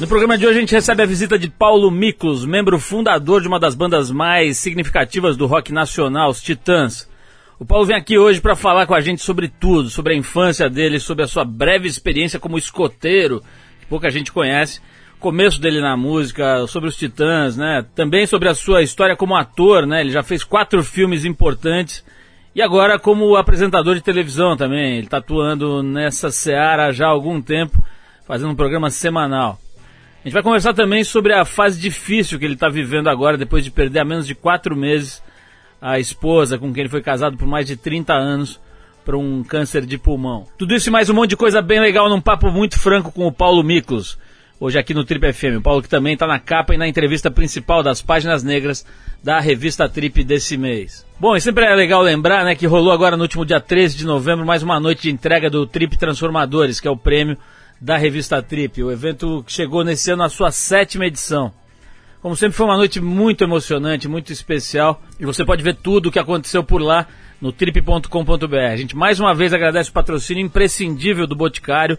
No programa de hoje a gente recebe a visita de Paulo Miklos, membro fundador de uma das bandas mais significativas do rock nacional, os Titãs. O Paulo vem aqui hoje para falar com a gente sobre tudo, sobre a infância dele, sobre a sua breve experiência como escoteiro, que pouca gente conhece, começo dele na música, sobre os Titãs, né? Também sobre a sua história como ator, né? Ele já fez quatro filmes importantes e agora como apresentador de televisão também. Ele está atuando nessa seara já há algum tempo, fazendo um programa semanal. A gente vai conversar também sobre a fase difícil que ele está vivendo agora, depois de perder há menos de quatro meses a esposa com quem ele foi casado por mais de 30 anos para um câncer de pulmão. Tudo isso e mais um monte de coisa bem legal num papo muito franco com o Paulo Miklos. Hoje aqui no Trip FM. O Paulo que também está na capa e na entrevista principal das páginas negras da revista Trip desse mês. Bom, e sempre é legal lembrar né, que rolou agora no último dia 13 de novembro mais uma noite de entrega do Trip Transformadores, que é o prêmio da revista Trip. O evento chegou nesse ano à sua sétima edição. Como sempre, foi uma noite muito emocionante, muito especial. E você pode ver tudo o que aconteceu por lá no trip.com.br. A gente mais uma vez agradece o patrocínio imprescindível do Boticário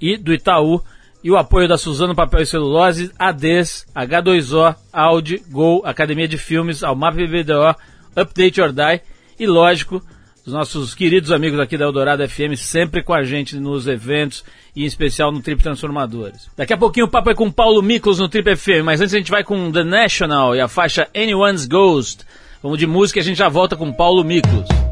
e do Itaú e o apoio da Suzano Papel e Celulose, ADES, H2O, Audi, Gol, Academia de Filmes, Almap BBDO, Update or Die e, lógico, os nossos queridos amigos aqui da Eldorado FM sempre com a gente nos eventos e em especial no Trip Transformadores. Daqui a pouquinho o papo é com Paulo Miklos no Trip FM, mas antes a gente vai com The National e a faixa Anyone's Ghost. Vamos de música e a gente já volta com Paulo Miklos.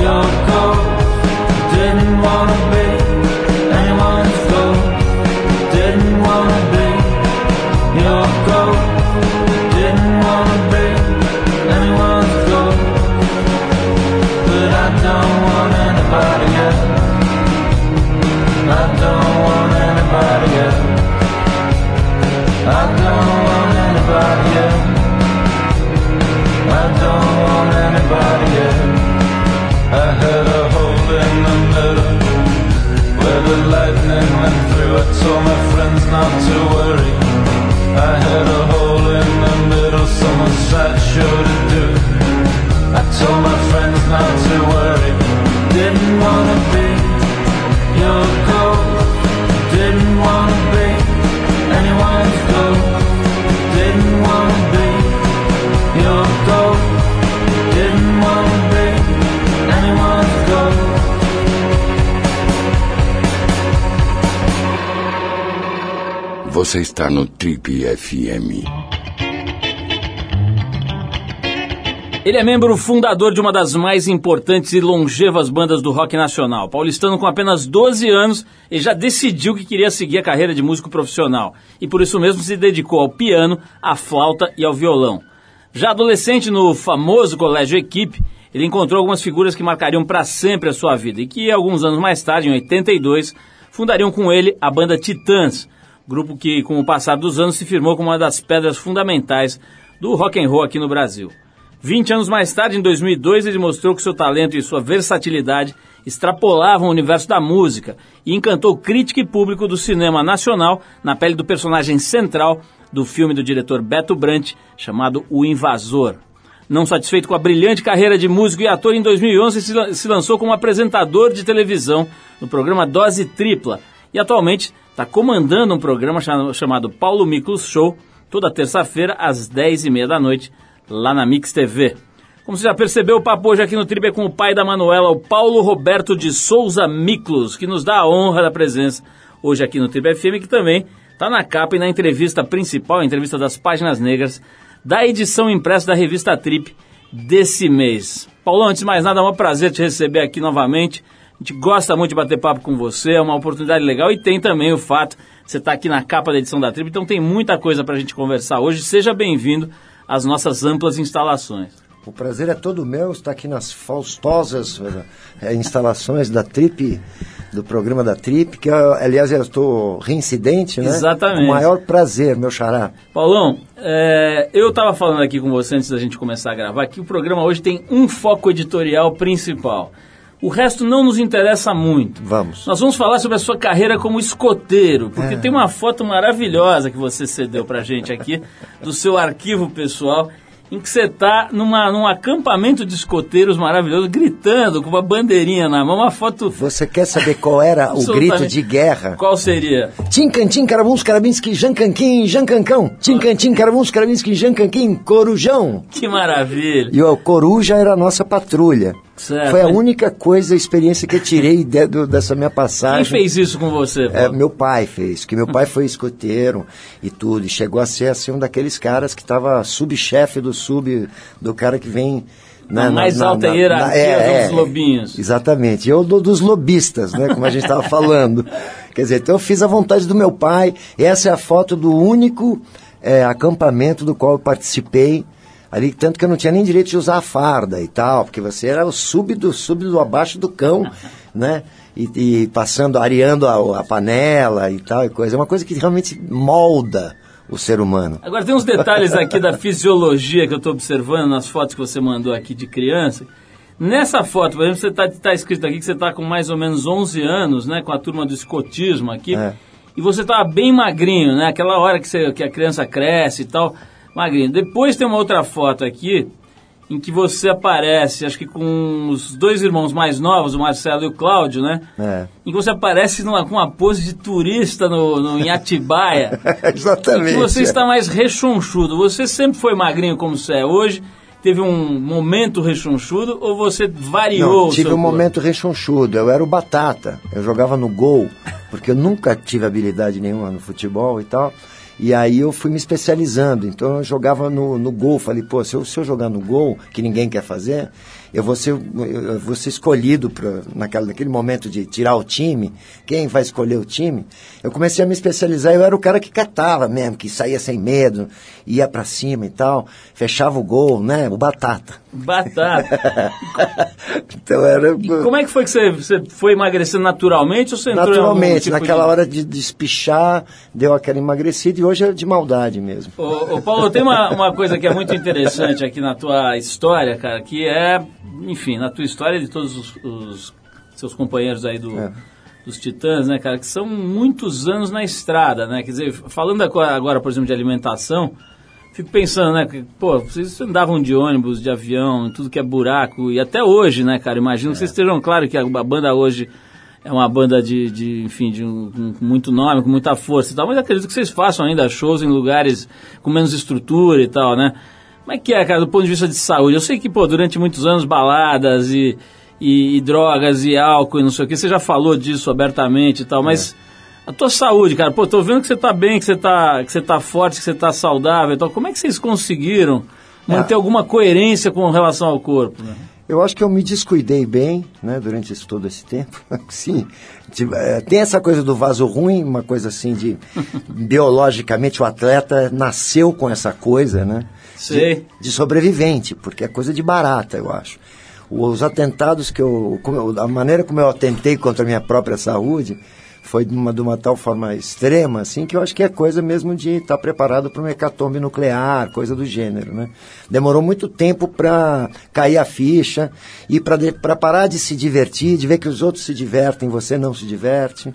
you're gone. Você está no Trip FM. Ele é membro fundador de uma das mais importantes e longevas bandas do rock nacional. Paulistano com apenas 12 anos, ele já decidiu que queria seguir a carreira de músico profissional. E por isso mesmo se dedicou ao piano, à flauta e ao violão. Já adolescente no famoso colégio Equipe, ele encontrou algumas figuras que marcariam para sempre a sua vida e que alguns anos mais tarde, em 82, fundariam com ele a banda Titãs, grupo que, com o passar dos anos, se firmou como uma das pedras fundamentais do rock and roll aqui no Brasil. 20 anos mais tarde, em 2002, ele mostrou que seu talento e sua versatilidade extrapolavam o universo da música e encantou crítica e público do cinema nacional na pele do personagem central do filme do diretor Beto Brant, chamado O Invasor. Não satisfeito com a brilhante carreira de músico e ator, em 2011 se lançou como apresentador de televisão no programa Dose Tripla e atualmente está comandando um programa chamado Paulo Miklos Show, toda terça-feira às 10h30 da noite, lá na Mix TV. Como você já percebeu, o papo hoje aqui no Tribe é com o pai da Manuela, o Paulo Roberto de Souza Miklos, que nos dá a honra da presença hoje aqui no Tribe FM, que também está na capa e na entrevista principal, entrevista das páginas negras, da edição impressa da revista Trip desse mês. Paulão, antes de mais nada, é um prazer te receber aqui novamente. A gente gosta muito de bater papo com você, é uma oportunidade legal e tem também o fato de você estar tá aqui na capa da edição da Trip, então tem muita coisa para a gente conversar hoje. Seja bem-vindo às nossas amplas instalações. O prazer é todo meu estar aqui nas faustosas é, instalações da Trip, do programa da Trip, que aliás eu estou reincidente, né? Exatamente. O maior prazer, meu xará. Paulão, é, eu estava falando aqui com você antes da gente começar a gravar que o programa hoje tem um foco editorial principal. O resto não nos interessa muito. Vamos. Nós vamos falar sobre a sua carreira como escoteiro, porque é. tem uma foto maravilhosa que você cedeu pra gente aqui do seu arquivo pessoal em que você está num acampamento de escoteiros maravilhoso, gritando com uma bandeirinha na mão, uma foto. Você quer saber qual era o grito de guerra? Qual seria? Tincantim, carabuns, carabinski, jancanquim, jancancão. Tincantim, carabuns, carabinski, jancanquim, corujão. Que maravilha. E o coruja era a nossa patrulha. Certo. Foi a única coisa, a experiência que eu tirei de, do, dessa minha passagem. Quem fez isso com você? É, meu pai fez, que meu pai foi escoteiro e tudo, e chegou a ser assim um daqueles caras que estava subchefe do sub, do cara que vem na, mais na, alta na, hierarquia é, dos é, lobinhos. Exatamente. Eu do, dos lobistas, né? Como a gente estava falando. Quer dizer, então eu fiz a vontade do meu pai. Essa é a foto do único é, acampamento do qual eu participei ali, tanto que eu não tinha nem direito de usar a farda e tal, porque você era o sub do, sub do abaixo do cão, né? E, e passando, areando a, a, panela e tal e coisa. É uma coisa que realmente molda o ser humano. Agora tem uns detalhes aqui da fisiologia que eu estou observando nas fotos que você mandou aqui de criança. Nessa foto, por exemplo, você está tá escrito aqui que você está com mais ou menos 11 anos, né? Com a turma do escotismo aqui. É. E você estava bem magrinho, né? Aquela hora que, você, que a criança cresce e tal magrinho. Depois tem uma outra foto aqui em que você aparece, acho que com os dois irmãos mais novos, o Marcelo e o Cláudio, né? É. Em que você aparece numa, com uma pose de turista no, no, em Atibaia. Exatamente. Em que você está mais rechonchudo. Você sempre foi magrinho como você é hoje? Teve um momento rechonchudo ou você variou? Não, tive um corpo? momento rechonchudo. Eu era o batata. Eu jogava no gol, porque eu nunca tive habilidade nenhuma no futebol e tal. E aí eu fui me especializando. Então eu jogava no, no gol. Falei, pô, se eu, se eu jogar no gol, que ninguém quer fazer, eu vou ser, eu vou ser escolhido pra, naquela, naquele momento de tirar o time. Quem vai escolher o time? Eu comecei a me especializar. Eu era o cara que catava mesmo, que saía sem medo, ia para cima e tal, fechava o gol, né? O batata. Batata. então era. E como é que foi que você, você foi emagrecendo naturalmente ou você entrou Naturalmente, tipo naquela de... hora de despichar, deu aquela emagrecida e hoje é de maldade mesmo. Ô, ô Paulo, tem uma, uma coisa que é muito interessante aqui na tua história, cara, que é, enfim, na tua história de todos os, os seus companheiros aí do. É dos Titãs, né, cara, que são muitos anos na estrada, né? Quer dizer, falando agora, por exemplo, de alimentação, fico pensando, né? Que, pô, vocês andavam de ônibus, de avião, tudo que é buraco, e até hoje, né, cara? Imagino é. que vocês estejam claro que a, banda hoje é uma banda de, de enfim, de um, com muito nome, com muita força e tal, mas acredito que vocês façam ainda shows em lugares com menos estrutura e tal, né? Como é que é, cara, do ponto de vista de saúde? Eu sei que, pô, durante muitos anos, baladas e, e, e drogas e álcool e não sei o que, você já falou disso abertamente e tal, mas... É a tua saúde, cara. Pô, tô vendo que você tá bem, que você tá, que você tá forte, que você tá saudável. Então, como é que vocês conseguiram manter é. alguma coerência com relação ao corpo? Né? Eu acho que eu me descuidei bem, né, durante esse, todo esse tempo. Sim, é, tem essa coisa do vaso ruim, uma coisa assim de biologicamente o atleta nasceu com essa coisa, né? Sei. De, de sobrevivente, porque é coisa de barata, eu acho. Os atentados que eu, a maneira como eu atentei contra a minha própria saúde, foi de uma, de uma tal forma extrema, assim, que eu acho que é coisa mesmo de estar tá preparado para uma hecatombe nuclear, coisa do gênero, né? Demorou muito tempo para cair a ficha e para parar de se divertir, de ver que os outros se divertem, você não se diverte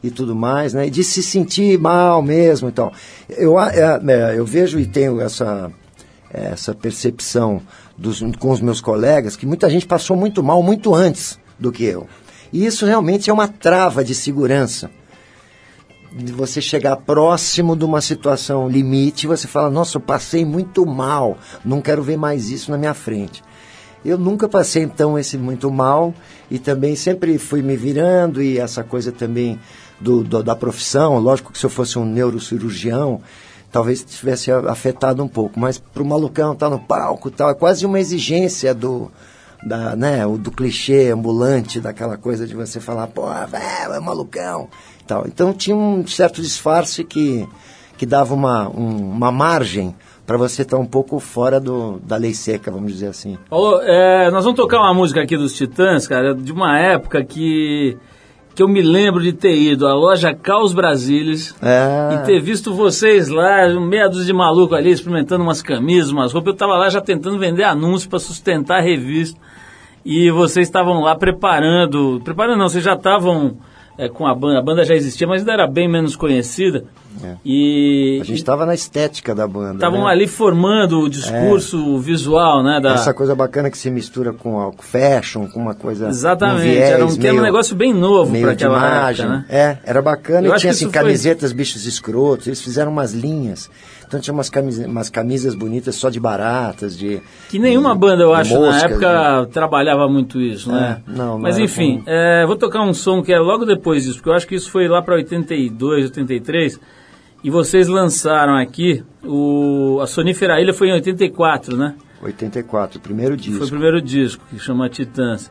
e tudo mais, né? E de se sentir mal mesmo e tal. Eu, é, é, eu vejo e tenho essa, essa percepção dos, com os meus colegas que muita gente passou muito mal muito antes do que eu. E isso realmente é uma trava de segurança. De você chegar próximo de uma situação limite, você fala, nossa, eu passei muito mal, não quero ver mais isso na minha frente. Eu nunca passei então esse muito mal e também sempre fui me virando e essa coisa também do, do da profissão, lógico que se eu fosse um neurocirurgião, talvez tivesse afetado um pouco, mas para o malucão estar tá no palco tal, é quase uma exigência do, da, né, o do clichê ambulante, daquela coisa de você falar, pô, velho, é malucão. Tal. Então tinha um certo disfarce que, que dava uma, um, uma margem para você estar tá um pouco fora do, da lei seca, vamos dizer assim. Paulo, é, nós vamos tocar uma música aqui dos Titãs, cara, de uma época que que eu me lembro de ter ido à loja Caos Brasilis é. e ter visto vocês lá, meia dúzia de maluco ali, experimentando umas camisas, umas roupas. Eu estava lá já tentando vender anúncios para sustentar a revista. E vocês estavam lá preparando. Preparando não, vocês já estavam é, com a banda. A banda já existia, mas ainda era bem menos conhecida. É. E, a gente estava na estética da banda. Estavam né? ali formando o discurso é. visual, né? Da... Essa coisa bacana que se mistura com a fashion, com uma coisa. Exatamente, um viés, era, um, meio, um negócio bem novo para aquela imagem. Época, né? É, era bacana Eu e tinha assim, camisetas, foi... bichos escrotos, eles fizeram umas linhas. Então tinha umas camisas, umas camisas bonitas só de baratas, de. Que nenhuma de, banda, eu acho, moscas, na época né? trabalhava muito isso, né? É, não, Mas enfim, como... é, vou tocar um som que é logo depois disso, porque eu acho que isso foi lá para 82, 83 e vocês lançaram aqui o a Sonífera Ilha foi em 84, né? 84, primeiro disco. Foi o primeiro disco, que chama Titãs.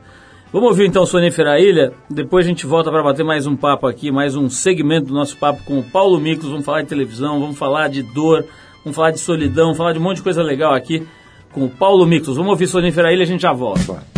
Vamos ouvir então Sonífera Ilha, depois a gente volta para bater mais um papo aqui, mais um segmento do nosso papo com o Paulo Micos, vamos falar de televisão, vamos falar de dor, vamos falar de solidão, vamos falar de um monte de coisa legal aqui com o Paulo Micos. Vamos ouvir Sonífera Ilha e a gente já volta. Bora.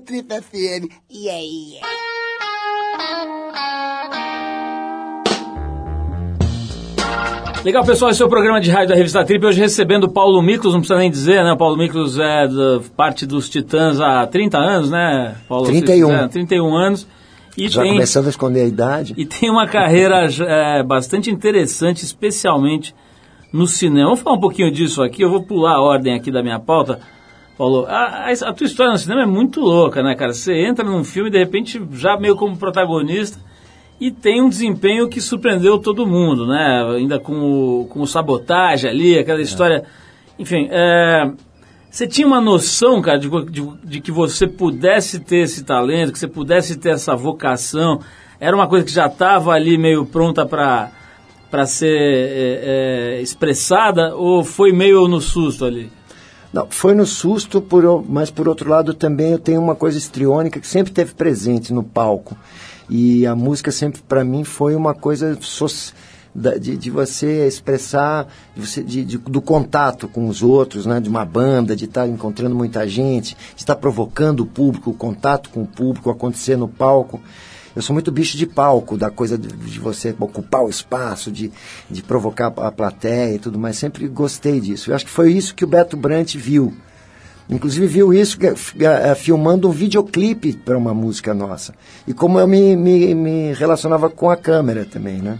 Trip FM. Yeah, yeah. Legal, pessoal, esse é o programa de rádio da revista Trip. Hoje recebendo o Paulo Miklos, não precisa nem dizer, né? O Paulo Miklos é da parte dos Titãs há 30 anos, né, Paulo? 31. Vocês, é, 31 anos. E Já tem, começando a esconder a idade. E tem uma carreira é, bastante interessante, especialmente no cinema. Vamos falar um pouquinho disso aqui. Eu vou pular a ordem aqui da minha pauta. Paulo, a, a, a tua história no cinema é muito louca, né, cara? Você entra num filme e de repente já meio como protagonista e tem um desempenho que surpreendeu todo mundo, né? Ainda com o, com o sabotagem ali, aquela história. Enfim, é, você tinha uma noção, cara, de, de, de, que você pudesse ter esse talento, que você pudesse ter essa vocação? Era uma coisa que já estava ali meio pronta para para ser é, é, expressada ou foi meio no susto ali? Não, foi no susto, por, mas por outro lado também eu tenho uma coisa estriônica que sempre teve presente no palco. E a música sempre para mim foi uma coisa de, de, você expressar, de você, de, de, do contato com os outros, né, de uma banda, de estar tá encontrando muita gente, de estar tá provocando o público, o contato com o público acontecer no palco. Eu sou muito bicho de palco, da coisa de, de você ocupar o espaço, de, de provocar a plateia e tudo mais. Sempre gostei disso. Eu acho que foi isso que o Beto Brant viu. Inclusive viu isso uh, filmando um videoclipe para uma música nossa. E como eu me, me, me, relacionava com a câmera também, né?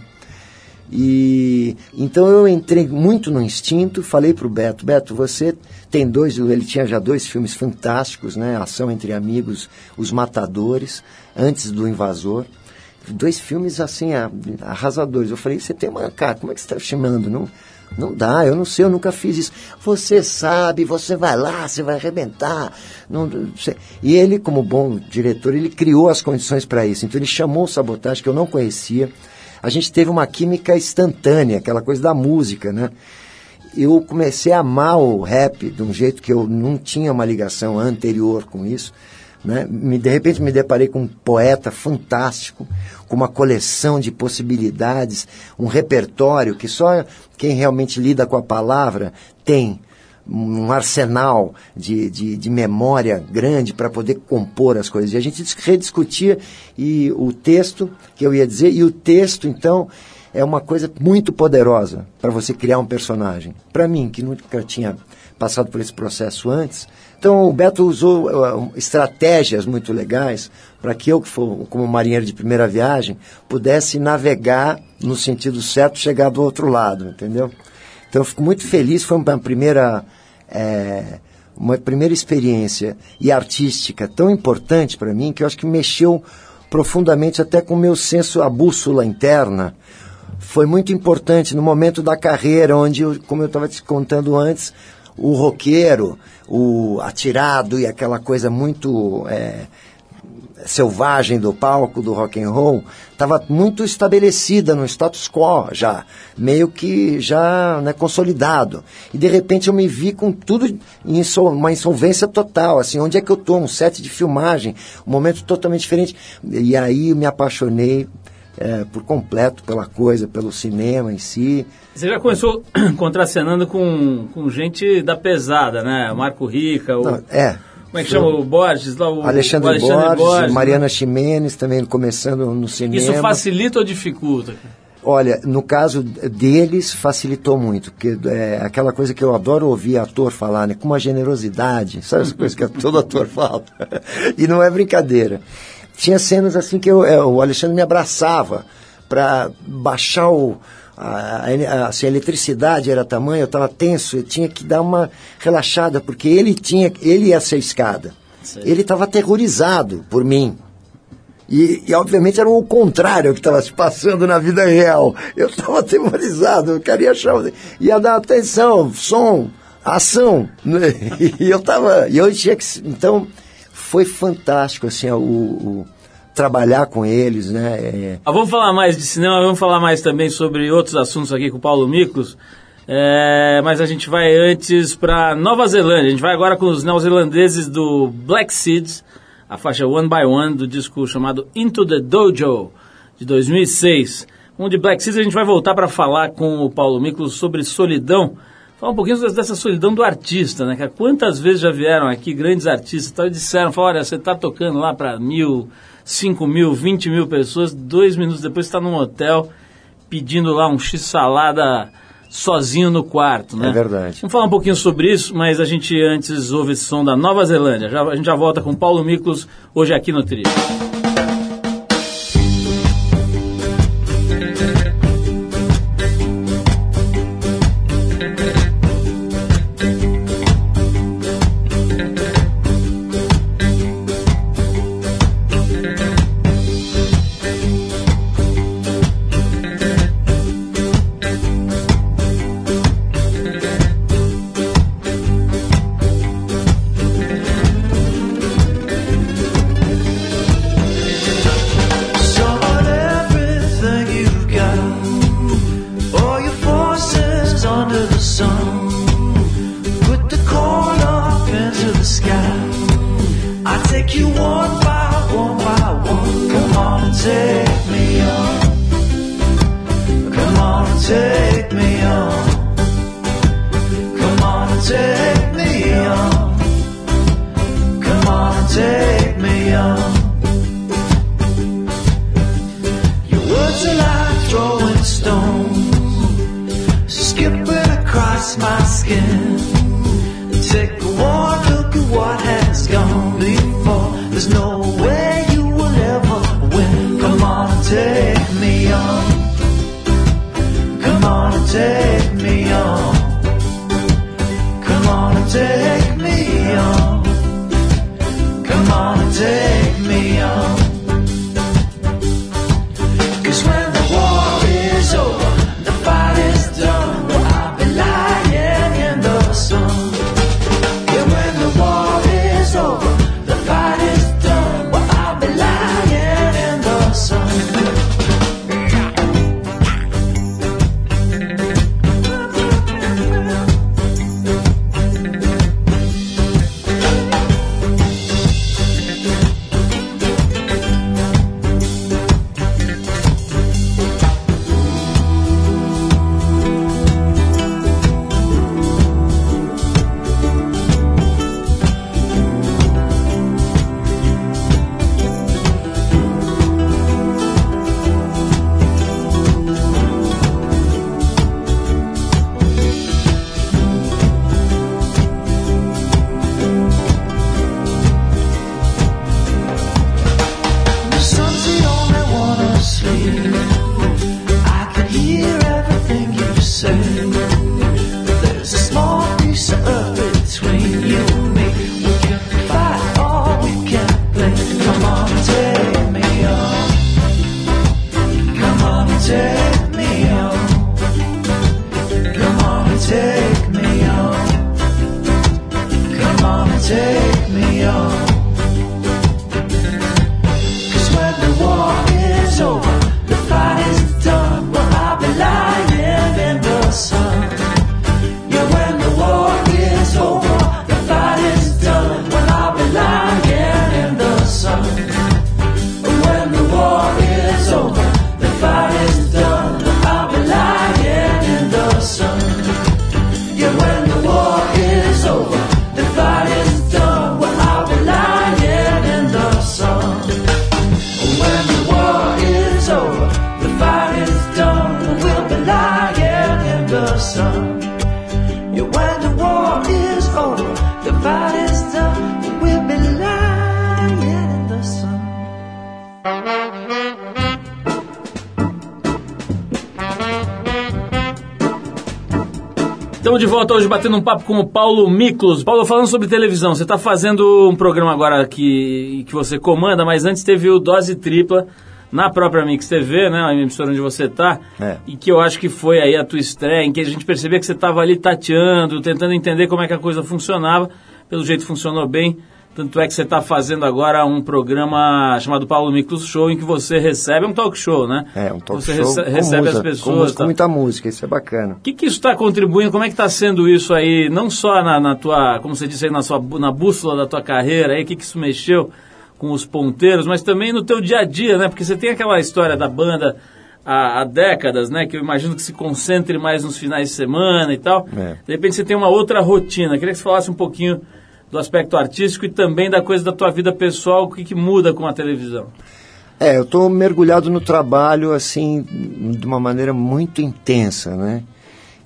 E então eu entrei muito no instinto, falei para o Beto, Beto, você tem dois, ele tinha já dois filmes fantásticos, né? Ação entre Amigos, Os Matadores, antes do Invasor. Dois filmes assim arrasadores. Eu falei, você tem uma cara, como é que você está chamando? Não, não dá, eu não sei, eu nunca fiz isso. Você sabe, você vai lá, você vai arrebentar. Não. E ele, como bom diretor, ele criou as condições para isso. Então ele chamou o Sabotagem, que eu não conhecia. A gente teve uma química instantânea, aquela coisa da música, né? Eu comecei a amar o rap de um jeito que eu não tinha uma ligação anterior com isso. Né? Me, de repente me deparei com um poeta fantástico, com uma coleção de possibilidades, um repertório que só quem realmente lida com a palavra tem um arsenal de, de, de memória grande para poder compor as coisas. E a gente rediscutia e o texto, que eu ia dizer, e o texto, então, é uma coisa muito poderosa para você criar um personagem. Para mim, que nunca tinha passado por esse processo antes, então o Beto usou uh, estratégias muito legais para que eu, que for, como marinheiro de primeira viagem, pudesse navegar no sentido certo, chegar do outro lado, entendeu? Então eu fico muito feliz, foi uma primeira é, uma primeira experiência e artística tão importante para mim que eu acho que mexeu profundamente até com o meu senso, a bússola interna. Foi muito importante no momento da carreira, onde, eu, como eu estava te contando antes, o roqueiro, o atirado e aquela coisa muito é, selvagem do palco do rock and roll estava muito estabelecida no status quo já, meio que já né, consolidado. E de repente eu me vi com tudo em uma insolvência total, assim, onde é que eu estou? Um set de filmagem, um momento totalmente diferente. E aí eu me apaixonei é, por completo pela coisa, pelo cinema em si. Você já começou contracenando com, com gente da pesada, né? Marco Rica, o... Não, é. Como é que chama o Borges? Lá, o Alexandre, o Alexandre Borges, Borges, né? Mariana? Ximenes também começando no cinema. Isso facilita ou dificulta? Olha, no caso deles facilitou muito, porque é aquela coisa que eu adoro ouvir ator falar, né? Com uma generosidade, sabe essa coisa que todo ator fala? e não é brincadeira. Tinha cenas assim que eu, é, o Alexandre me abraçava para baixar o, a, a, assim, a eletricidade era tamanho, eu estava tenso, eu tinha que dar uma relaxada, porque ele tinha, ele ia ser escada. Ele estava aterrorizado por mim. E, e, obviamente era o contrário que estava se passando na vida real. Eu estava aterrorizado, eu queria achar, ia dar atenção, som, ação. Né? E eu estava, e eu tinha que, então foi fantástico assim o, o trabalhar com eles, né? É... Ah, vamos falar mais de cinema, vamos falar mais também sobre outros assuntos aqui com o Paulo Miklos. É, mas a gente vai antes para Nova Zelândia. A gente vai agora com os neozelandeses do Black Seeds, a faixa One by One do disco chamado Into the Dojo de 2006. Um de Black Seeds a gente vai voltar para falar com o Paulo Miklos sobre solidão Falar um pouquinho dessa solidão do artista, né? Quantas vezes já vieram aqui grandes artistas e disseram, olha, você está tocando lá para mil, cinco mil, vinte mil pessoas, dois minutos depois está num hotel pedindo lá um x-salada sozinho no quarto, né? É verdade. Vamos falar um pouquinho sobre isso, mas a gente antes ouve esse som da Nova Zelândia. Já, a gente já volta com Paulo Miklos hoje aqui no Trio. There's no batendo um papo com o Paulo Miklos. Paulo, falando sobre televisão, você está fazendo um programa agora que, que você comanda, mas antes teve o Dose Tripla na própria Mix TV, né, a emissora onde você está, É. e que eu acho que foi aí a tua estreia, em que a gente percebia que você estava ali tateando, tentando entender como é que a coisa funcionava. Pelo jeito funcionou bem. Tanto é que você está fazendo agora um programa chamado Paulo Miklos Show, em que você recebe é um talk show, né? É, um talk você show rece- com recebe música, as pessoas. Com, música, tá? com muita música, isso é bacana. O que, que isso está contribuindo? Como é que está sendo isso aí? Não só na, na tua, como você disse aí, na, sua, na bússola da tua carreira aí, o que, que isso mexeu com os ponteiros, mas também no teu dia a dia, né? Porque você tem aquela história da banda há, há décadas, né? Que eu imagino que se concentre mais nos finais de semana e tal. É. De repente você tem uma outra rotina. Queria que você falasse um pouquinho do aspecto artístico e também da coisa da tua vida pessoal, o que, que muda com a televisão. É, eu estou mergulhado no trabalho, assim, de uma maneira muito intensa, né?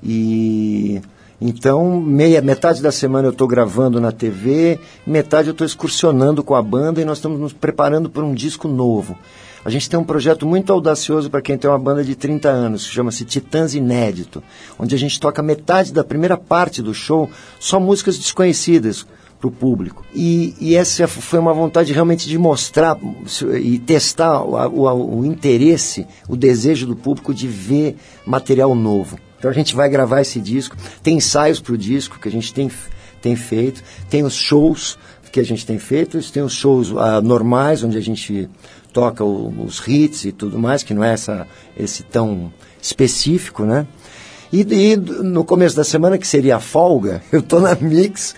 E então, meia, metade da semana eu estou gravando na TV, metade eu estou excursionando com a banda e nós estamos nos preparando para um disco novo. A gente tem um projeto muito audacioso para quem tem uma banda de 30 anos, que chama-se Titãs Inédito, onde a gente toca metade da primeira parte do show, só músicas desconhecidas para o público. E, e essa foi uma vontade realmente de mostrar e testar o, o, o interesse, o desejo do público de ver material novo. Então a gente vai gravar esse disco, tem ensaios para o disco que a gente tem, tem feito, tem os shows que a gente tem feito, tem os shows ah, normais, onde a gente toca o- os hits e tudo mais, que não é essa, esse tão específico, né? E, e no começo da semana, que seria a folga, eu tô na Mix,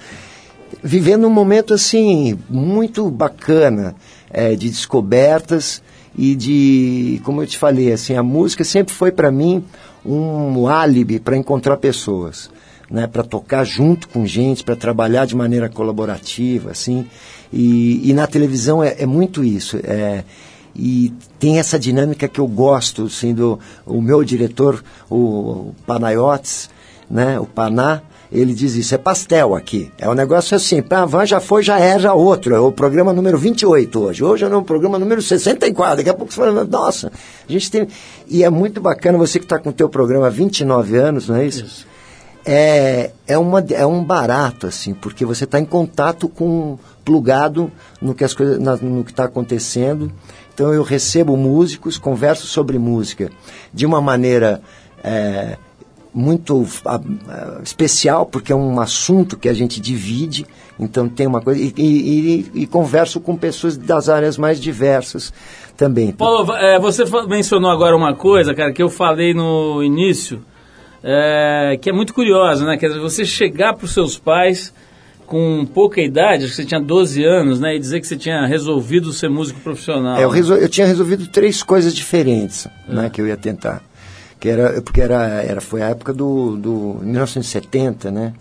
vivendo um momento assim muito bacana é, de descobertas e de, como eu te falei, assim, a música sempre foi para mim um álibi para encontrar pessoas, né, para tocar junto com gente, para trabalhar de maneira colaborativa, assim. E, e na televisão é, é muito isso. É, e tem essa dinâmica que eu gosto, assim, o meu diretor, o Panayotes, né, o Paná, ele diz isso, é pastel aqui. É um negócio assim, pra van já foi, já é, já outro. É o programa número 28 hoje. Hoje é o programa número 64. Daqui a pouco você fala, nossa, a gente tem. E é muito bacana você que está com o teu programa há 29 anos, não é isso? É, é, uma, é um barato, assim, porque você está em contato com, plugado no que as coisas, na- no que está acontecendo. Então eu recebo músicos, converso sobre música de uma maneira é, muito ah, ah, especial, porque é um assunto que a gente divide, então tem uma coisa. E, e- e- e converso com pessoas das áreas mais diversas também. Paulo, é, você mencionou agora uma coisa, cara, que eu falei no início, é, que é muito curiosa, né? Quer dizer, você chegar para os seus pais com pouca idade, acho que você tinha 12 anos, né? E dizer que você tinha resolvido ser músico profissional. É, eu, resol- eu tinha resolvido três coisas diferentes, né, que eu ia tentar. Que era, porque era, era, foi a época do, do 1970, né?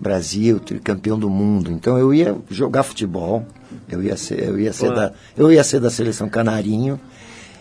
Brasil, tricampeão do mundo. Então eu ia jogar futebol, eu ia ser, eu ia ser, da, eu ia ser da seleção canarinho,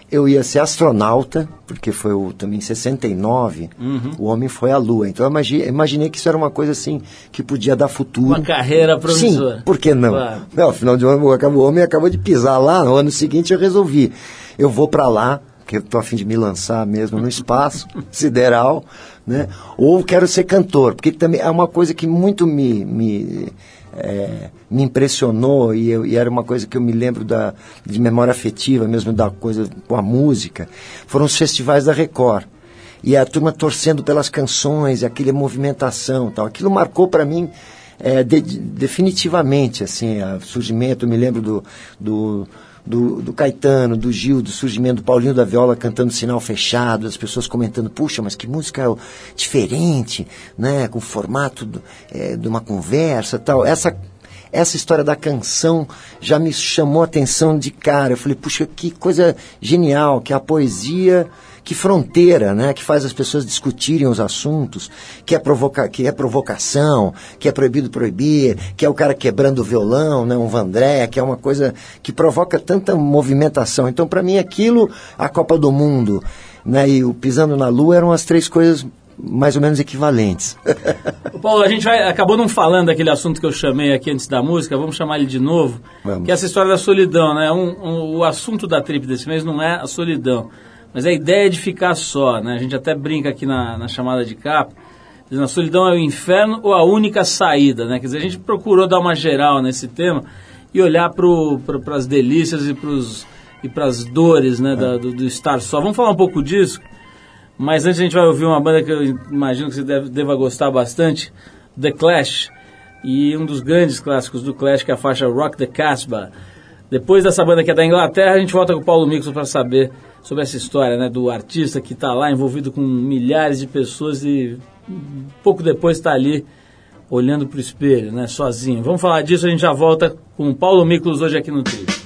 eu ia ser astronauta, porque foi o, também em 69, o homem foi à lua. Então eu imagi- imaginei que isso era uma coisa assim que podia dar futuro. Uma carreira promissora. Sim, por que não? Claro. Não, afinal de acabou- o homem acabou de pisar lá, no ano seguinte eu resolvi. Eu vou para lá, porque eu tô a fim de me lançar mesmo no espaço sideral, né? Ou quero ser cantor, porque também é uma coisa que muito me, me, é, me impressionou e, eu- e era uma coisa que eu me lembro da, de memória afetiva mesmo da coisa com a música, foram os festivais da Record e a turma torcendo pelas canções, aquela movimentação, tal. Aquilo marcou para mim é, de- definitivamente assim, o surgimento. Eu me lembro do, do, do, do Caetano, do Gil, do surgimento do Paulinho da Viola cantando sinal fechado, as pessoas comentando, puxa, mas que música diferente, né, com o formato do- é, de uma conversa, tal. Essa essa história da canção já me chamou a atenção de cara. Eu falei, puxa, que coisa genial, que a poesia, que fronteira, né? Que faz as pessoas discutirem os assuntos, que é, provoca, que é provocação, que é proibido proibir, que é o cara quebrando o violão, né? Um Vandré, que é uma coisa que provoca tanta movimentação. Então, para mim, aquilo, a Copa do Mundo, né? E o Pisando na Lua eram as três coisas mais ou menos equivalentes. Paulo, a gente vai, acabou não falando daquele assunto que eu chamei aqui antes da música, vamos chamar ele de novo, Vamos. que é essa história da solidão, né? Um, um- o assunto da trip desse mês não é a solidão, mas a ideia de ficar só, né? A gente até brinca aqui na, na chamada de capa, dizendo a solidão é o inferno ou a única saída, né? Quer dizer, a gente procurou dar uma geral nesse tema e olhar para as delícias e para as dores, né? da- do, do estar só. Vamos falar um pouco disso? Mas antes a gente vai ouvir uma banda que eu imagino que você deve, deva gostar bastante, The Clash. E um dos grandes clássicos do Clash, que é a faixa Rock the Casbah. Depois dessa banda que é da Inglaterra, a gente volta com o Paulo Mixon para saber sobre essa história né, do artista que está lá envolvido com milhares de pessoas e pouco depois está ali olhando para o espelho, né, sozinho. Vamos falar disso, a gente já volta com o Paulo Miklos hoje aqui no Trio.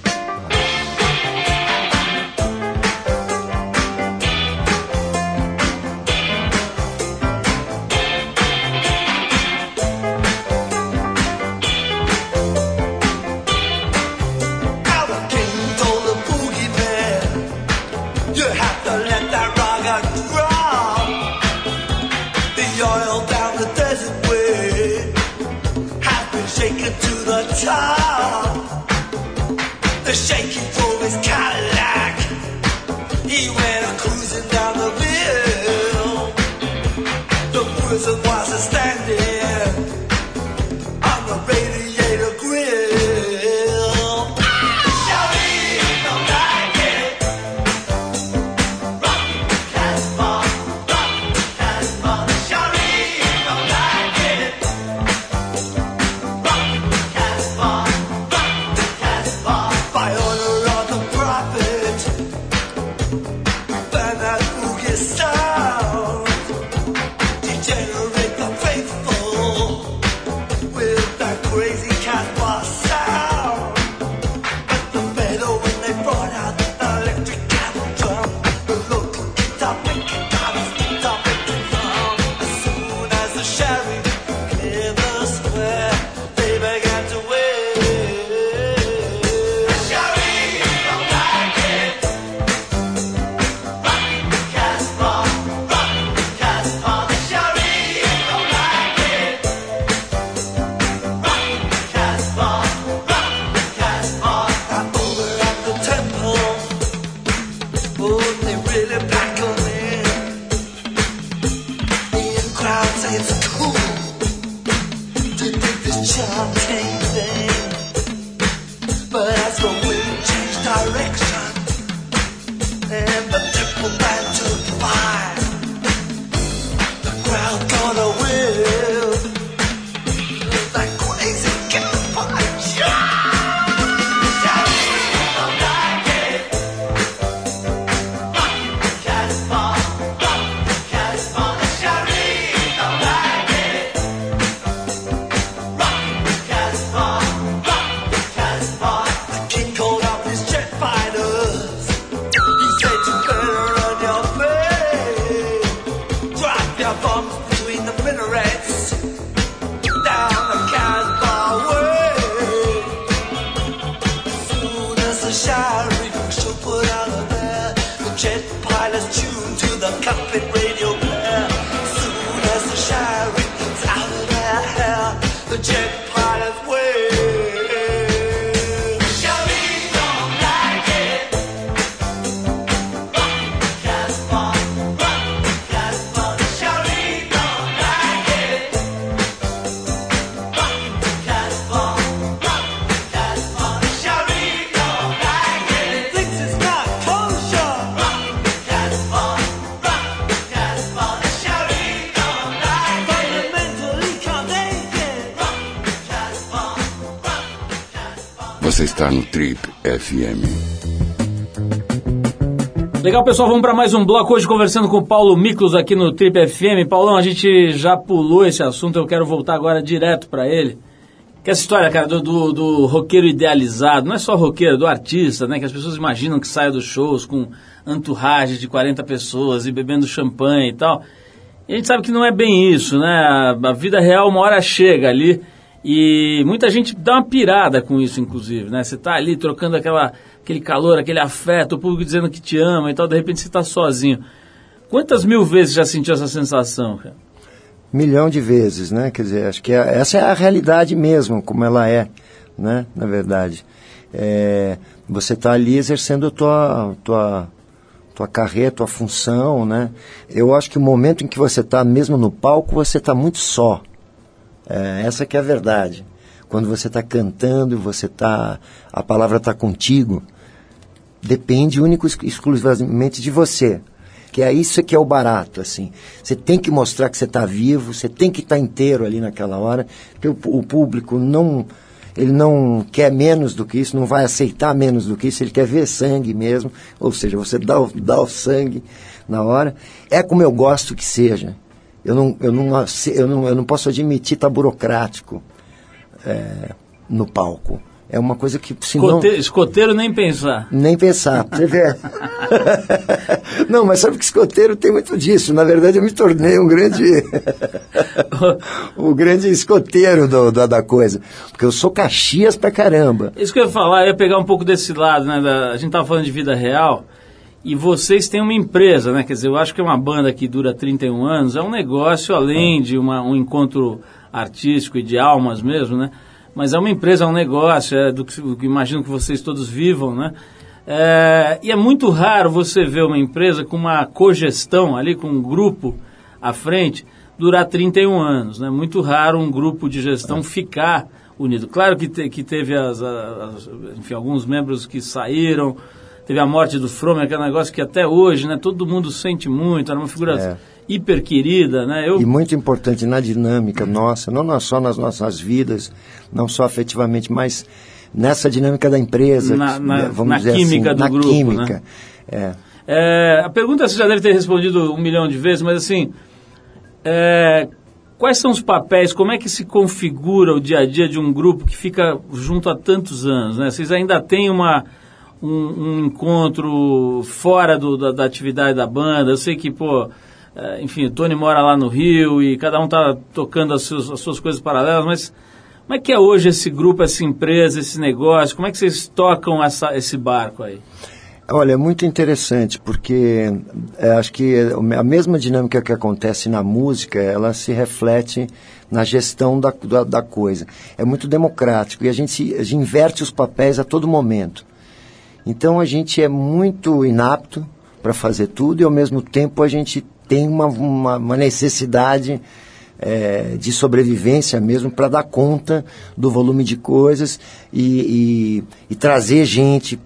Você está no Trip FM. Legal, pessoal, vamos para mais um bloco hoje conversando com o Paulo Miklos aqui no Trip FM. Paulão, a gente já pulou esse assunto, eu quero voltar agora direto para ele. Que essa história, cara, do, do, do roqueiro idealizado, não é só roqueiro, do artista, né? Que as pessoas imaginam que saia dos shows com entourage de 40 pessoas e bebendo champanhe e tal. E a gente sabe que não é bem isso, né? A, a vida real uma hora chega ali e muita gente dá uma pirada com isso, inclusive, né? Você tá ali trocando aquela, aquele calor, aquele afeto, o público dizendo que te ama e tal, de repente você tá sozinho. Quantas mil vezes já sentiu essa sensação, cara? milhão de vezes, né? Quer dizer, acho que é- essa é a realidade mesmo, como ela é, né? Na verdade, É, você está ali exercendo a tua, tua, tua carreira, tua função, né? Eu acho que o momento em que você está mesmo no palco, você está muito só. É, essa que é a verdade. Quando você está cantando, você tá, a palavra está contigo, depende único exclusivamente de você. Que é isso que é o barato, assim. Você tem que mostrar que você está vivo, você tem que estar inteiro ali naquela hora, o, o público não ele não quer menos do que isso, não vai aceitar menos do que isso, ele quer ver sangue mesmo, ou seja, você dá o, dá o sangue na hora. É como eu gosto que seja. Eu não, eu não, eu não, eu não posso admitir estar burocrático é, no palco. É uma coisa que, se. Escoteiro, escoteiro nem pensar. Nem pensar, você ver. Não, mas sabe que escoteiro tem muito disso. Na verdade, eu me tornei um grande. o grande escoteiro do, da, da coisa. Porque eu sou Caxias pra caramba. Isso que eu ia falar, eu ia pegar um pouco desse lado, né? da- a gente tava falando de vida real. E vocês têm uma empresa, né? Quer dizer, eu acho que é uma banda que dura 31 anos, é um negócio além de uma, um encontro artístico e de almas mesmo, né? mas é uma empresa, é um negócio, é do que, do que imagino que vocês todos vivam, né? É, e é muito raro você ver uma empresa com uma cogestão ali, com um grupo à frente, durar 31 anos. É né? muito raro um grupo de gestão ficar unido. Claro que, te, que teve as, as, enfim, alguns membros que saíram, teve a morte do Fromer, aquele negócio que até hoje né, todo mundo sente muito, era uma figura É. hiper querida. Né? Eu, E muito importante na dinâmica nossa, não só nas nossas vidas, não só afetivamente, mas nessa dinâmica da empresa, Na- na- né, vamos na dizer química assim, do na grupo, química. né? É. É, a pergunta você já deve ter respondido um milhão de vezes, mas assim, é, quais são os papéis, como é que se configura o dia a dia de um grupo que fica junto há tantos anos? Né? Vocês ainda têm uma, um, um encontro fora do- da, da atividade da banda? Eu sei que, pô, é, enfim, o Tony mora lá no Rio e cada um está tocando as suas, as suas coisas paralelas, mas como é que é hoje esse grupo, essa empresa, esse negócio? Como é que vocês tocam essa, esse barco aí? Olha, é muito interessante, porque é, acho que a mesma dinâmica que acontece na música, ela se reflete na gestão da, da, da coisa. É muito democrático e a gente, a gente inverte os papéis a todo momento. Então a gente é muito inapto para fazer tudo e ao mesmo tempo a gente tem uma, uma, uma necessidade eh, de sobrevivência mesmo para dar conta do volume de coisas e, e- e trazer gente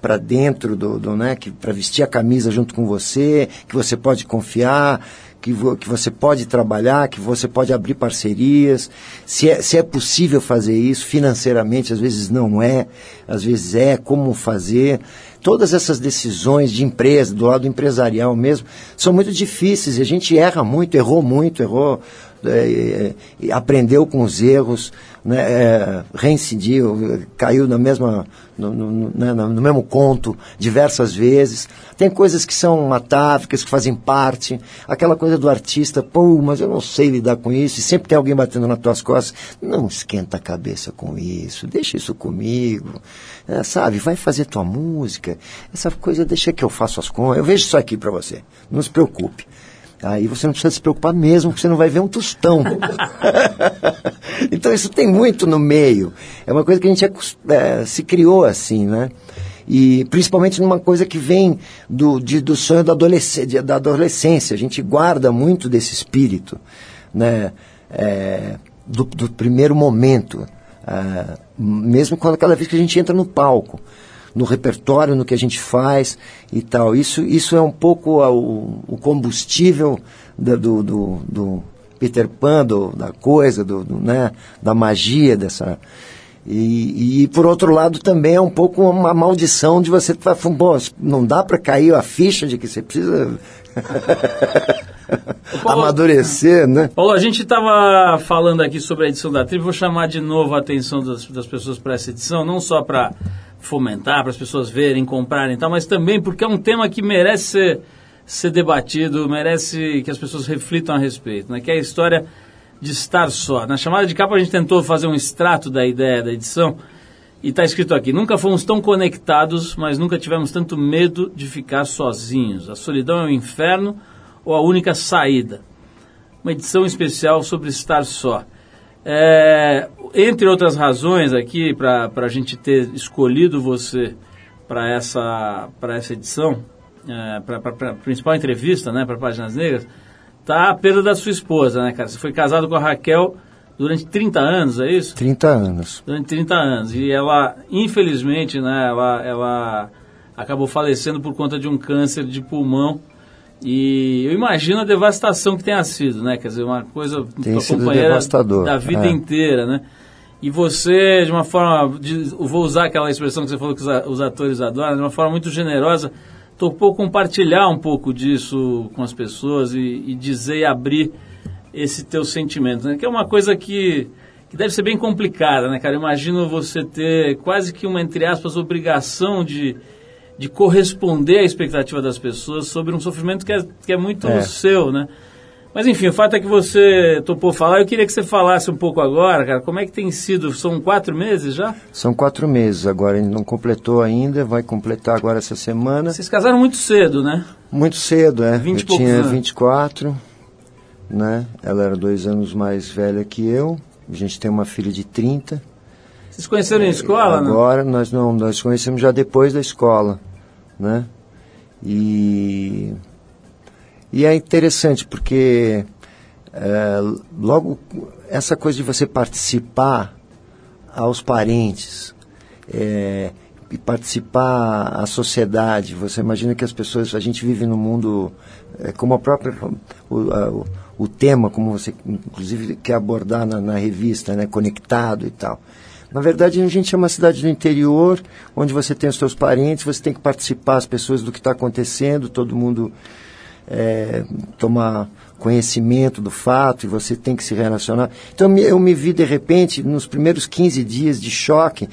para dentro do, do né, para vestir a camisa junto com você, que você pode confiar, que, vo, que você pode trabalhar, que você pode abrir parcerias, se é, se é possível fazer isso financeiramente, às vezes não é, às vezes é, como fazer. Todas essas decisões de empresa, do lado empresarial mesmo, são muito difíceis a gente erra muito, errou muito, errou, é, é, aprendeu com os erros, né, é, reincidiu, caiu na mesma, no, no, né, no mesmo conto diversas vezes. Tem coisas que são matávicas, que fazem parte. Aquela coisa do artista, pô, mas eu não sei lidar com isso. E sempre tem alguém batendo nas tuas costas. Não esquenta a cabeça com isso, deixa isso comigo. É, sabe, vai fazer tua música. Essa coisa deixa que eu faço as contas. Eu vejo isso aqui para você. Não se preocupe. Aí você não precisa se preocupar mesmo, porque você não vai ver um tostão. então isso tem muito no meio. É uma coisa que a gente é, se criou assim, né? E principalmente numa coisa que vem do, de, do sonho da, adolesc da adolescência. A gente guarda muito desse espírito, né? É, do, do, primeiro momento. Uh, mesmo quando cada vez que a gente entra no palco no repertório, no que a gente faz e tal. Isso, isso é um pouco o, o combustível da, do, do, do, Peter Pan, do, da coisa, do, do, né, da magia dessa. E, e, por outro lado, também é um pouco uma maldição de você estar falando, bom, não dá para cair a ficha de que você precisa Paulo, amadurecer, né? Paulo, a gente estava falando aqui sobre a edição da tribo, vou chamar de novo a atenção das, das pessoas para essa edição, não só para fomentar, para as pessoas verem, comprarem e tal, mas também porque é um tema que merece ser, ser debatido, merece que as pessoas reflitam a respeito, né? que é a história de estar só. Na chamada de capa a gente tentou fazer um extrato da ideia da edição e está escrito aqui, nunca fomos tão conectados, mas nunca tivemos tanto medo de ficar sozinhos. A solidão é o inferno ou a única saída. Uma edição especial sobre estar só. É, entre outras razões aqui para a gente ter escolhido você para essa, essa edição, é, para a principal entrevista, né, para Páginas Negras, tá a perda da sua esposa, né, cara? Você foi casado com a Raquel durante 30 anos, é isso? 30 anos. Durante 30 anos. E ela, infelizmente, né, ela, ela acabou falecendo por conta de um câncer de pulmão. E eu imagino a devastação que tenha sido, né? Quer dizer, uma coisa Tem sido devastador. da vida é. inteira, né? E você, de uma forma, de, vou usar aquela expressão que você falou que os, os atores adoram, de uma forma muito generosa, topou compartilhar um pouco disso com as pessoas e, e dizer e abrir esse teu sentimento, né? Que é uma coisa que, que deve ser bem complicada, né, cara? Eu imagino você ter quase que uma, entre aspas, obrigação de de corresponder à expectativa das pessoas sobre um sofrimento que é, que é muito É. seu, né? Mas enfim, o fato é que você topou falar. Eu queria que você falasse um pouco agora, cara. Como é que tem sido? São quatro meses já? São quatro meses agora, ele não completou ainda, vai completar agora essa semana. Vocês casaram muito cedo, né? Muito cedo, é. 20 e eu tinha anos. 24, né? Ela era dois anos mais velha que eu. A gente tem uma filha de 30. Vocês conheceram em escola, né? Agora nós não, nós conhecemos já depois da escola, né? E e é interessante porque é, logo essa coisa de você participar aos parentes é, e participar à sociedade. Você imagina que as pessoas, a gente vive num mundo é, como a própria o, a, o, o tema, como você inclusive quer abordar na, na revista, né, conectado e tal. Na verdade, a gente é uma cidade do interior, onde você tem os seus parentes, você tem que participar as pessoas do que está acontecendo, todo mundo é, tomar conhecimento do fato e você tem que se relacionar. Então eu me vi de repente, nos primeiros 15 dias de choque,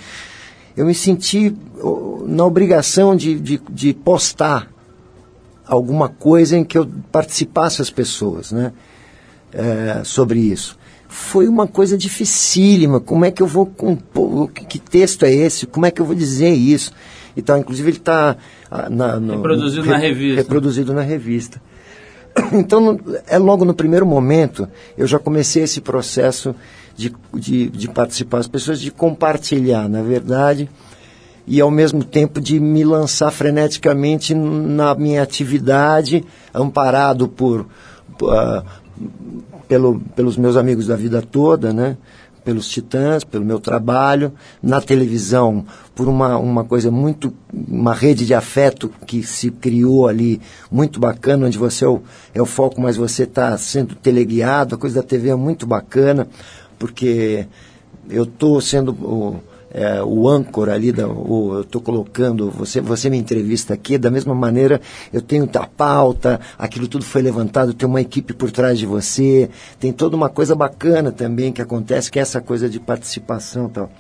eu me senti na obrigação de, de, de postar alguma coisa em que eu participasse as pessoas, né? É, sobre isso. Foi uma coisa dificílima. Como é que eu vou compor? Que que texto é esse? Como é que eu vou dizer isso? E tal. Inclusive ele está Reproduzido na revista. Reproduzido na revista. Então, é logo no primeiro momento, eu já comecei esse processo de, de, de participar as pessoas, de compartilhar, na verdade, e ao mesmo tempo de me lançar freneticamente na minha atividade, amparado por, por, ah, pelo, pelos meus amigos da vida toda, né? pelos titãs, pelo meu trabalho, na televisão, por uma, uma coisa muito, uma rede de afeto que se criou ali, muito bacana, onde você é o, é o foco, mas você está sendo teleguiado, a coisa da TV é muito bacana, porque eu estou sendo o, é, o âncora ali, da, o, eu estou colocando, você, você me entrevista aqui, da mesma maneira eu tenho a pauta, aquilo tudo foi levantado, tem uma equipe por trás de você, tem toda uma coisa bacana também que acontece, que é essa coisa de participação e tal.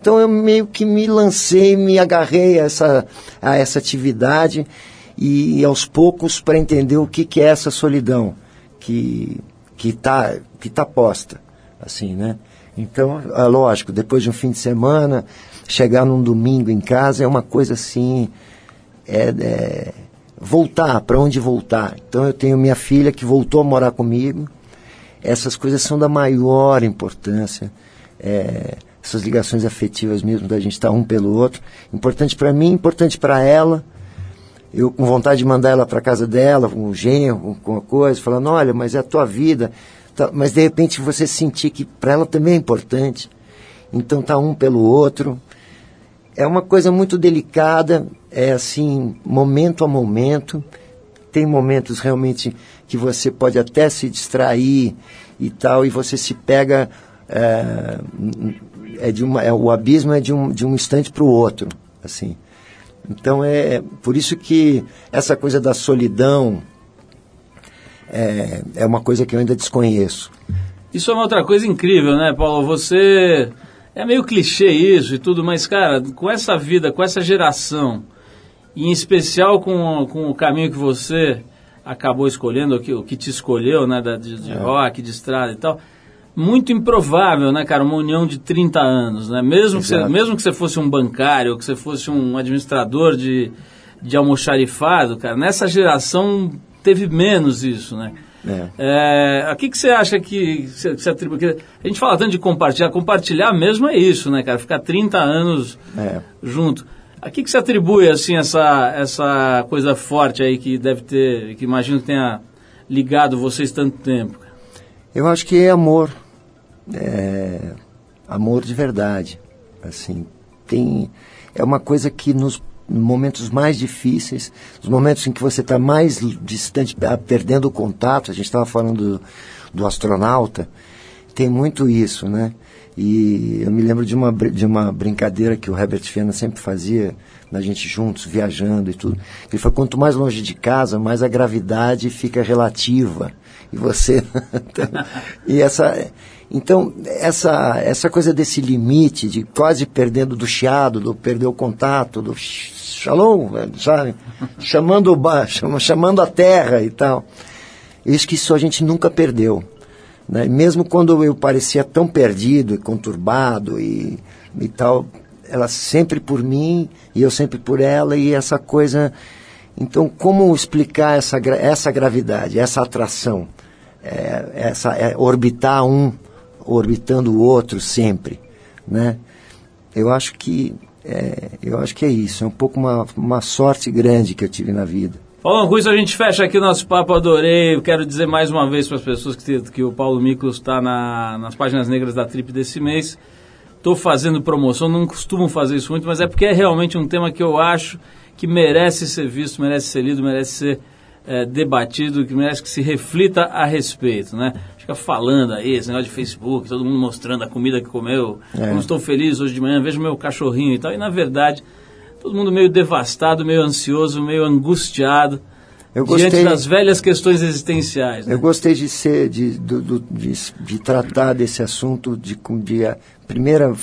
Então eu meio que me lancei, me agarrei a essa, a essa atividade e, aos poucos para entender o que, que é essa solidão que que está que tá posta, assim, né? Então, é lógico, depois de um fim de semana, chegar num domingo em casa é uma coisa assim, é, é voltar, para onde voltar. Então eu tenho minha filha que voltou a morar comigo. Essas coisas são da maior importância. É, essas ligações afetivas mesmo da gente estar um pelo outro. Importante para mim, importante para ela. Eu com vontade de mandar ela para casa dela, com o genro, com uma coisa, falando, olha, mas é a tua vida. Tá, mas de repente você sentir que para ela também é importante. Então tá um pelo outro. É uma coisa muito delicada, é assim, momento a momento. Tem momentos realmente que você pode até se distrair e tal, e você se pega. É, é de uma, é, o abismo é de um, de um instante para o outro, assim. Então é por isso que essa coisa da solidão é, é uma coisa que eu ainda desconheço. Isso é uma outra coisa incrível, né, Paulo? Você. É meio clichê isso e tudo, mas, cara, com essa vida, com essa geração, e em especial com, com o caminho que você acabou escolhendo, o que, o que te escolheu, né, da, de, de rock, de estrada e tal, muito improvável, né, cara, uma união de 30 anos, né? Mesmo que, você, mesmo que você fosse um bancário, ou que você fosse um administrador de, de almoxarifado, cara, nessa geração teve menos isso, né? É. É, a que, que você acha que você, atribui? A gente fala tanto de compartilhar. Compartilhar mesmo é isso, né, cara? Ficar 30 anos É. junto. A que, que você atribui, assim, essa, essa coisa forte aí que deve ter, que imagino que tenha ligado vocês tanto tempo? Eu acho que é amor. É, amor de verdade. Assim, tem, é uma coisa que nos momentos mais difíceis, nos momentos em que você está mais distante, ah, perdendo o contato, a gente estava falando do, do astronauta, tem muito isso, né? E eu me lembro de uma, de uma brincadeira que o Herbert Viana sempre fazia, da gente juntos, viajando e tudo. Ele falou, quanto mais longe de casa, mais a gravidade fica relativa. E você... e essa... Então, essa, essa coisa desse limite, de quase perdendo do chiado, do perder o contato, do shalom, sabe? Chamando, o chamando a terra e tal. Acho que isso a gente nunca perdeu. Né? Mesmo quando eu parecia tão perdido e conturbado e, e tal, ela sempre por mim e eu sempre por ela e essa coisa. Então, como explicar essa, essa gravidade, essa atração? É, essa, é orbitar um orbitando o outro sempre, né? eu acho que é, eu acho que é isso. É um pouco uma, uma sorte grande que eu tive na vida. Paulo, com isso a gente fecha aqui o nosso papo, adorei. Eu quero dizer mais uma vez para as pessoas que, que o Paulo Miklos está na, nas páginas negras da Trip desse mês. Estou fazendo promoção, não costumo fazer isso muito, mas é porque é realmente um tema que eu acho que merece ser visto, merece ser lido, merece ser é, debatido, que merece que se reflita a respeito, né? Fica falando aí, esse negócio de Facebook, todo mundo mostrando a comida que comeu, É. como estou feliz hoje de manhã, vejo meu cachorrinho e tal. E na verdade, todo mundo meio devastado, meio ansioso, meio angustiado Eu diante gostei, das velhas questões existenciais. Né? eu gostei de ser, de, do- do- de, de tratar desse assunto, de, de a primeira,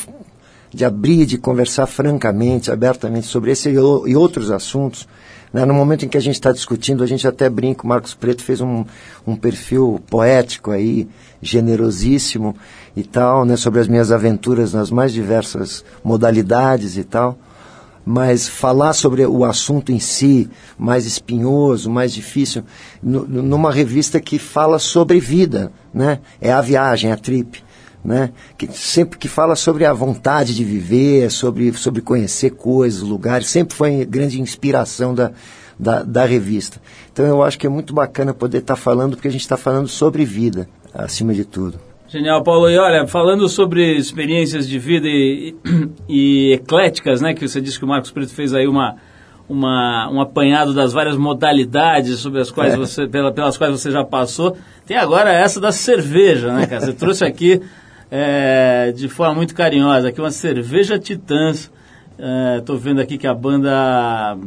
de abrir, de conversar francamente, abertamente sobre esse e, e outros assuntos. Né? No momento em que a gente está discutindo, a gente até brinca, o Marcos Preto fez um, um perfil poético aí, generosíssimo e tal, né? sobre as minhas aventuras nas mais diversas modalidades e tal. mas falar sobre o assunto em si, mais espinhoso, mais difícil, nu- numa revista que fala sobre vida, né? É a viagem, a trip, né? Que sempre que fala sobre a vontade de viver, sobre sobre conhecer coisas, lugares, sempre foi grande inspiração da da, da revista. Então eu acho que é muito bacana poder estar falando, porque a gente está falando sobre vida, acima de tudo. Genial, Paulo. E olha, falando sobre experiências de vida e, e ecléticas, né? Que você disse que o Marcos Preto fez aí uma, uma, um apanhado das várias modalidades sobre as quais É. você, pela, pelas quais você já passou. Tem agora essa da cerveja, né, cara? Você trouxe aqui é, de forma muito carinhosa, aqui uma cerveja Titãs. Estou vendo aqui que a banda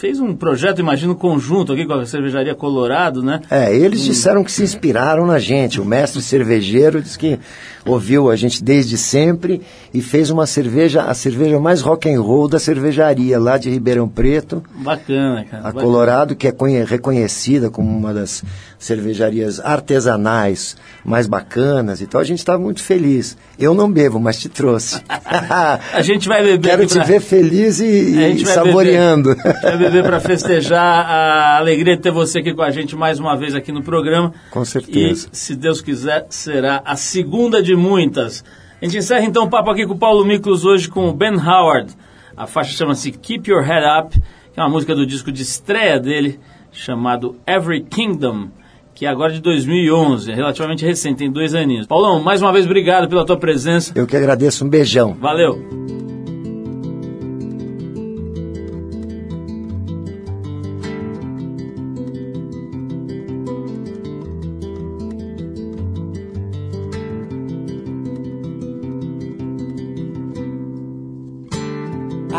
fez um projeto, imagino, conjunto aqui com a cervejaria Colorado, né? É, eles disseram que se inspiraram na gente. O mestre cervejeiro disse que ouviu a gente desde sempre e fez uma cerveja, a cerveja mais rock and roll da cervejaria lá de Ribeirão Preto, Bacana, cara. a bacana. Colorado, que é conhe- reconhecida como uma das cervejarias artesanais mais bacanas e tal. A gente estava muito feliz. Eu não bebo, mas te trouxe. A gente vai beber Quero te pra- ver feliz e, e saboreando. Beber, vai beber para festejar a alegria de ter você aqui com a gente mais uma vez aqui no programa. Com certeza. E, se Deus quiser, será a segunda de muitas. A gente encerra então o papo aqui com o Paulo Miklos hoje com o Ben Howard. A faixa chama-se Keep Your Head Up, que é uma música do disco de estreia dele, chamado Every Kingdom, que é agora de 2011, é relativamente recente, tem dois aninhos. Paulão, mais uma vez obrigado pela tua presença. Eu que agradeço. Um beijão. Valeu!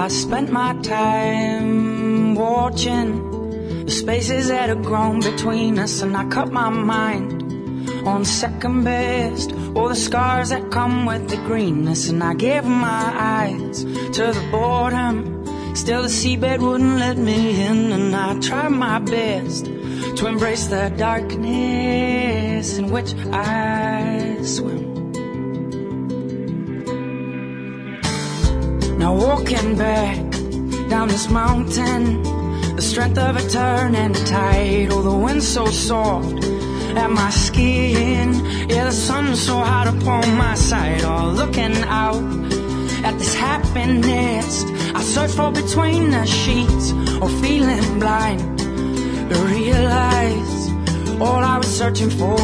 I spent my time watching the spaces that had grown between us, and I cut my mind on second best. All the scars that come with the greenness, and I gave my eyes to the boredom. Still, the seabed wouldn't let me in, and I tried my best to embrace the darkness in which I swim. Now walking back down this mountain, the strength of a turn and a tide. Oh, the wind so soft at my skin. Yeah, the sun so hot upon my side. Oh, looking out at this happiness, I search for between the sheets or feeling blind to realize all I was searching for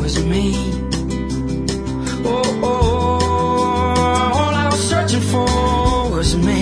was me. Oh, oh, oh, me.